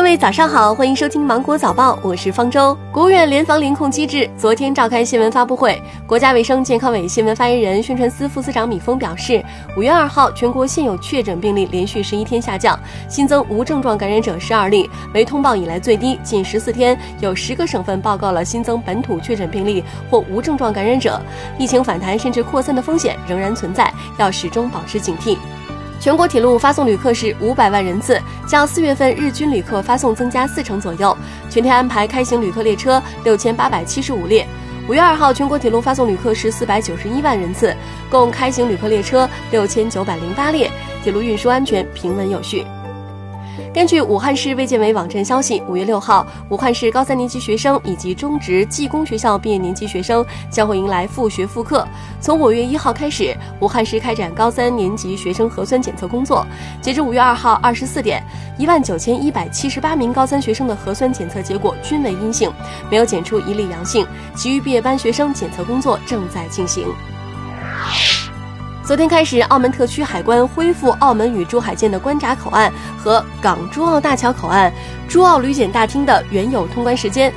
各位早上好，欢迎收听芒果早报，我是方舟。国务院联防联控机制昨天召开新闻发布会，国家卫生健康委新闻发言人、宣传司副司长米峰表示，五月二号全国现有确诊病例连续十一天下降，新增无症状感染者十二例，为通报以来最低。近十四天有十个省份报告了新增本土确诊病例或无症状感染者，疫情反弹甚至扩散的风险仍然存在，要始终保持警惕。全国铁路发送旅客是五百万人次，较四月份日均旅客发送增加四成左右。全天安排开行旅客列车六千八百七十五列。五月二号，全国铁路发送旅客是四百九十一万人次，共开行旅客列车六千九百零八列，铁路运输安全平稳有序。根据武汉市卫健委网站消息，五月六号，武汉市高三年级学生以及中职技工学校毕业年级学生将会迎来复学复课。从五月一号开始，武汉市开展高三年级学生核酸检测工作。截至五月二号二十四点，一万九千一百七十八名高三学生的核酸检测结果均为阴性，没有检出一例阳性。其余毕业班学生检测工作正在进行。昨天开始，澳门特区海关恢复澳门与珠海间的关闸口岸和港珠澳大桥口岸、珠澳旅检大厅的原有通关时间。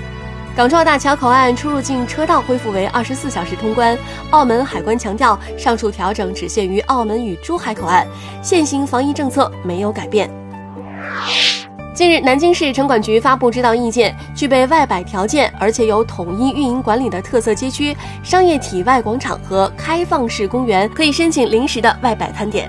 港珠澳大桥口岸出入境车道恢复为二十四小时通关。澳门海关强调，上述调整只限于澳门与珠海口岸，现行防疫政策没有改变。近日，南京市城管局发布指导意见，具备外摆条件而且有统一运营管理的特色街区、商业体外广场和开放式公园可以申请临时的外摆摊点。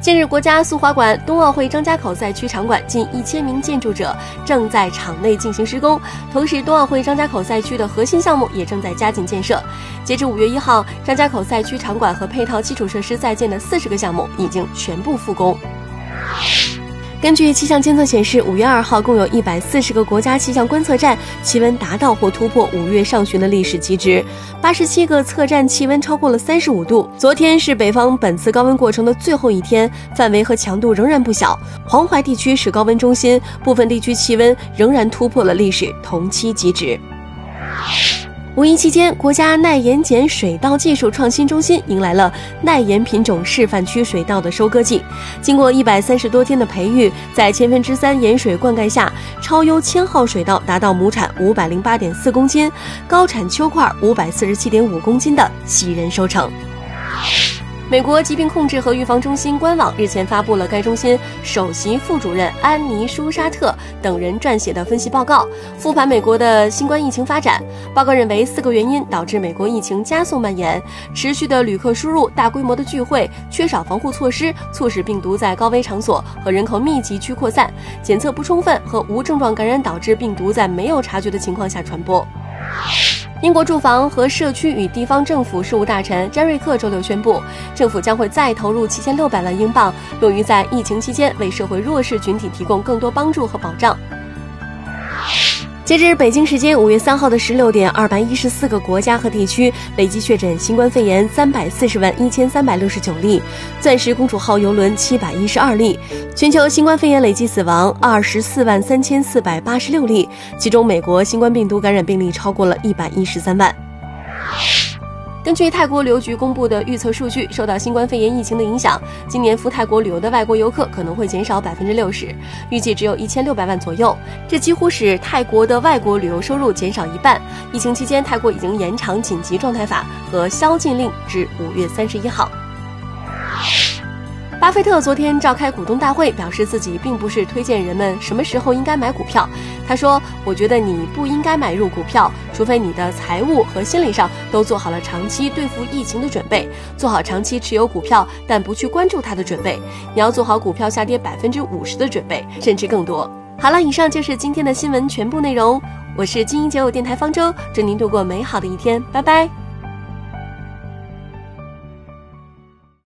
近日，国家速滑馆冬奥会张家口赛区场馆近一千名建筑者正在场内进行施工，同时冬奥会张家口赛区的核心项目也正在加紧建设。截至五月一号，张家口赛区场馆和配套基础设施在建的四十个项目已经全部复工。根据气象监测显示，五月二号共有一百四十个国家气象观测站气温达到或突破五月上旬的历史极值，八十七个测站气温超过了三十五度。昨天是北方本次高温过程的最后一天，范围和强度仍然不小。黄淮地区是高温中心，部分地区气温仍然突破了历史同期极值。五一期间，国家耐盐碱水稻技术创新中心迎来了耐盐品种示范区水稻的收割季。经过一百三十多天的培育，在千分之三盐水灌溉下，超优千号水稻达到亩产五百零八点四公斤、高产秋块五百四十七点五公斤的喜人收成。美国疾病控制和预防中心官网日前发布了该中心首席副主任安妮·舒沙特等人撰写的分析报告，复盘美国的新冠疫情发展。报告认为，四个原因导致美国疫情加速蔓延：持续的旅客输入、大规模的聚会、缺少防护措施，促使病毒在高危场所和人口密集区扩散；检测不充分和无症状感染导致病毒在没有察觉的情况下传播。英国住房和社区与地方政府事务大臣詹瑞克周六宣布，政府将会再投入七千六百万英镑，用于在疫情期间为社会弱势群体提供更多帮助和保障。截至北京时间五月三号的十六点，二百一十四个国家和地区累计确诊新冠肺炎三百四十万一千三百六十九例，钻石公主号邮轮七百一十二例，全球新冠肺炎累计死亡二十四万三千四百八十六例，其中美国新冠病毒感染病例超过了一百一十三万。根据泰国旅游局公布的预测数据，受到新冠肺炎疫情的影响，今年赴泰国旅游的外国游客可能会减少百分之六十，预计只有一千六百万左右。这几乎使泰国的外国旅游收入减少一半。疫情期间，泰国已经延长紧急状态法和宵禁令至五月三十一号。巴菲特昨天召开股东大会，表示自己并不是推荐人们什么时候应该买股票。他说：“我觉得你不应该买入股票，除非你的财务和心理上都做好了长期对付疫情的准备，做好长期持有股票但不去关注它的准备。你要做好股票下跌百分之五十的准备，甚至更多。”好了，以上就是今天的新闻全部内容。我是精英九五电台方舟，祝您度过美好的一天，拜拜。